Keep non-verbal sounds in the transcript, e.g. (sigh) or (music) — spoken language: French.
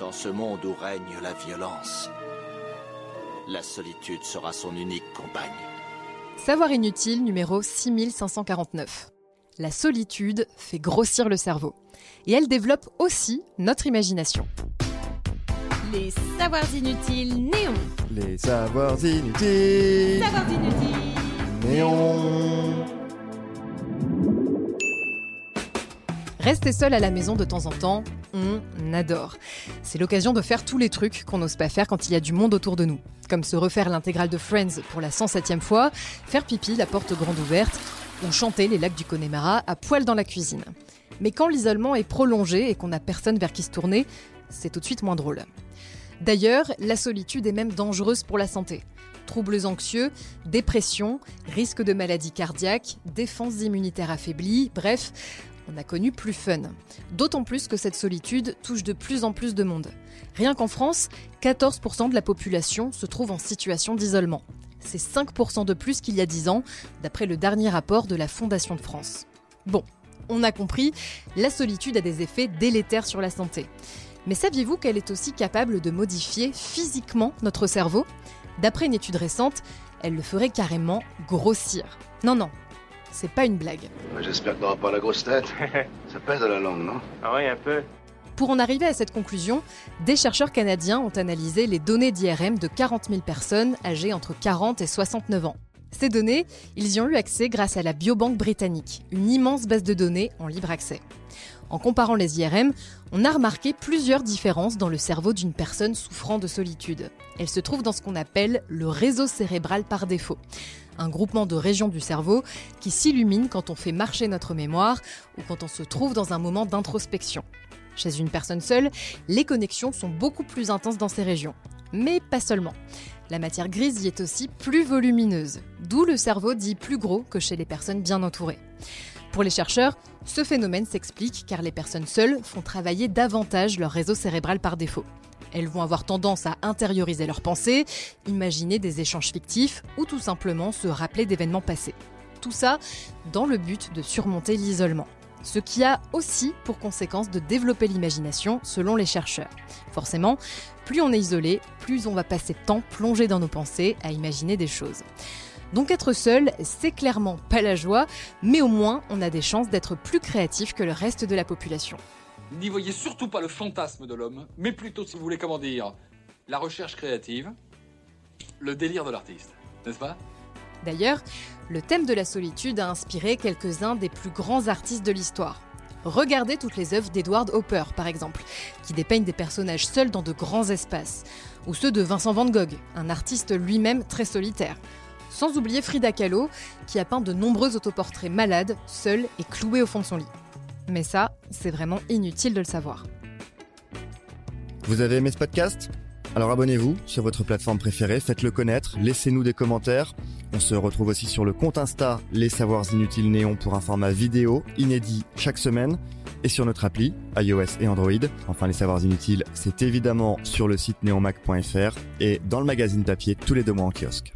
Dans ce monde où règne la violence, la solitude sera son unique compagne. Savoir inutile numéro 6549. La solitude fait grossir le cerveau. Et elle développe aussi notre imagination. Les savoirs inutiles néons. Les savoirs inutiles. Savoirs inutiles. Néon. Rester seul à la maison de temps en temps, on adore. C'est l'occasion de faire tous les trucs qu'on n'ose pas faire quand il y a du monde autour de nous. Comme se refaire l'intégrale de Friends pour la 107e fois, faire pipi la porte grande ouverte, ou chanter les lacs du Connemara à poil dans la cuisine. Mais quand l'isolement est prolongé et qu'on n'a personne vers qui se tourner, c'est tout de suite moins drôle. D'ailleurs, la solitude est même dangereuse pour la santé. Troubles anxieux, dépression, risque de maladie cardiaque, défense immunitaire affaiblie, bref, on a connu plus fun. D'autant plus que cette solitude touche de plus en plus de monde. Rien qu'en France, 14% de la population se trouve en situation d'isolement. C'est 5% de plus qu'il y a 10 ans, d'après le dernier rapport de la Fondation de France. Bon, on a compris, la solitude a des effets délétères sur la santé. Mais saviez-vous qu'elle est aussi capable de modifier physiquement notre cerveau? D'après une étude récente, elle le ferait carrément grossir. Non, non, c'est pas une blague. J'espère que t'auras pas la grosse tête. (laughs) Ça pèse à la langue, non? Ah ouais, un peu. Pour en arriver à cette conclusion, des chercheurs canadiens ont analysé les données d'IRM de 40 000 personnes âgées entre 40 et 69 ans. Ces données, ils y ont eu accès grâce à la Biobanque britannique, une immense base de données en libre accès. En comparant les IRM, on a remarqué plusieurs différences dans le cerveau d'une personne souffrant de solitude. Elles se trouvent dans ce qu'on appelle le réseau cérébral par défaut, un groupement de régions du cerveau qui s'illumine quand on fait marcher notre mémoire ou quand on se trouve dans un moment d'introspection. Chez une personne seule, les connexions sont beaucoup plus intenses dans ces régions. Mais pas seulement. La matière grise y est aussi plus volumineuse, d'où le cerveau dit plus gros que chez les personnes bien entourées. Pour les chercheurs, ce phénomène s'explique car les personnes seules font travailler davantage leur réseau cérébral par défaut. Elles vont avoir tendance à intérioriser leurs pensées, imaginer des échanges fictifs ou tout simplement se rappeler d'événements passés. Tout ça dans le but de surmonter l'isolement. Ce qui a aussi pour conséquence de développer l'imagination selon les chercheurs. Forcément, plus on est isolé, plus on va passer de temps plongé dans nos pensées à imaginer des choses. Donc être seul, c'est clairement pas la joie, mais au moins on a des chances d'être plus créatif que le reste de la population. N'y voyez surtout pas le fantasme de l'homme, mais plutôt, si vous voulez, comment dire, la recherche créative, le délire de l'artiste, n'est-ce pas? D'ailleurs, le thème de la solitude a inspiré quelques-uns des plus grands artistes de l'histoire. Regardez toutes les œuvres d'Edward Hopper, par exemple, qui dépeignent des personnages seuls dans de grands espaces, ou ceux de Vincent van Gogh, un artiste lui-même très solitaire. Sans oublier Frida Kahlo, qui a peint de nombreux autoportraits malades, seuls et cloués au fond de son lit. Mais ça, c'est vraiment inutile de le savoir. Vous avez aimé ce podcast? Alors abonnez-vous sur votre plateforme préférée, faites-le connaître, laissez-nous des commentaires. On se retrouve aussi sur le compte Insta Les Savoirs Inutiles Néon pour un format vidéo inédit chaque semaine et sur notre appli iOS et Android. Enfin, les savoirs inutiles, c'est évidemment sur le site neonmac.fr et dans le magazine papier tous les deux mois en kiosque.